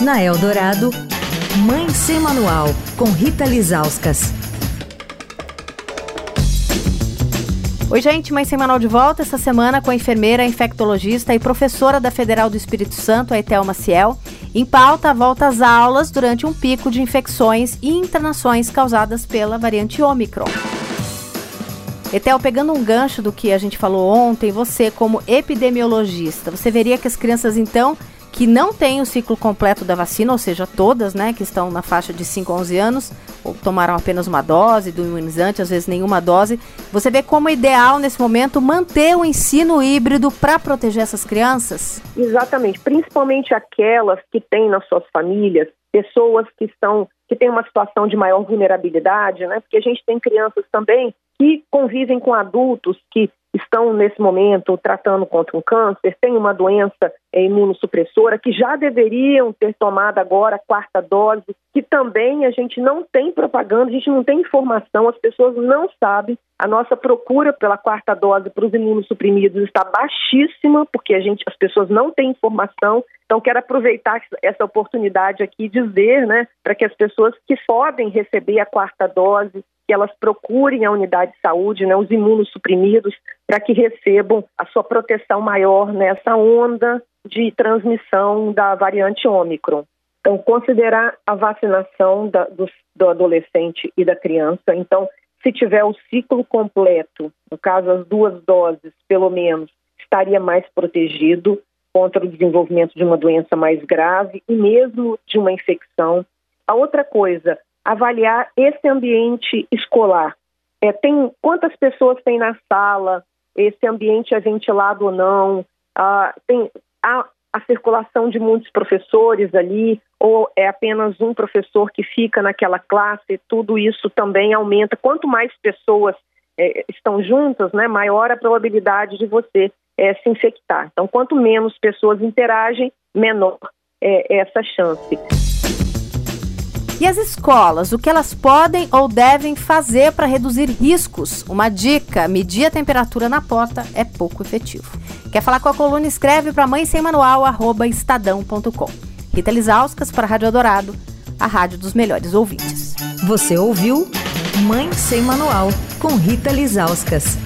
Na Eldorado, Mãe Sem Manual, com Rita Lizauskas. Oi, gente, Mãe Sem Manual de volta essa semana com a enfermeira, infectologista e professora da Federal do Espírito Santo, a Etel Maciel. Em pauta, a volta às aulas durante um pico de infecções e internações causadas pela variante Omicron. Etel, pegando um gancho do que a gente falou ontem, você como epidemiologista, você veria que as crianças então que não têm o ciclo completo da vacina, ou seja, todas, né, que estão na faixa de 5 a 11 anos, ou tomaram apenas uma dose do imunizante, às vezes nenhuma dose, você vê como é ideal nesse momento manter o ensino híbrido para proteger essas crianças? Exatamente, principalmente aquelas que têm nas suas famílias pessoas que estão que têm uma situação de maior vulnerabilidade, né? Porque a gente tem crianças também que convivem com adultos que estão nesse momento tratando contra um câncer, têm uma doença é, imunossupressora, que já deveriam ter tomado agora a quarta dose, que também a gente não tem propaganda, a gente não tem informação, as pessoas não sabem. A nossa procura pela quarta dose para os imunossuprimidos está baixíssima, porque a gente, as pessoas não têm informação. Então, quero aproveitar essa oportunidade aqui e dizer, né, para que as pessoas que podem receber a quarta dose, que elas procurem a unidade de saúde, né, os imunossuprimidos, para que recebam a sua proteção maior nessa onda de transmissão da variante Ômicron. Então, considerar a vacinação da, do, do adolescente e da criança. Então, se tiver o ciclo completo, no caso as duas doses, pelo menos, estaria mais protegido contra o desenvolvimento de uma doença mais grave e mesmo de uma infecção. A outra coisa, avaliar esse ambiente escolar. É, tem quantas pessoas tem na sala? Esse ambiente é ventilado ou não? Ah, tem a, a circulação de muitos professores ali ou é apenas um professor que fica naquela classe? Tudo isso também aumenta. Quanto mais pessoas é, estão juntas, né, maior a probabilidade de você é, se infectar. Então, quanto menos pessoas interagem, menor é essa chance. E as escolas, o que elas podem ou devem fazer para reduzir riscos? Uma dica: medir a temperatura na porta é pouco efetivo. Quer falar com a coluna? Escreve para mãe sem manual, estadão.com. Rita Lisauskas para a Rádio Adorado, a rádio dos melhores ouvintes. Você ouviu Mãe Sem Manual, com Rita Lisauskas.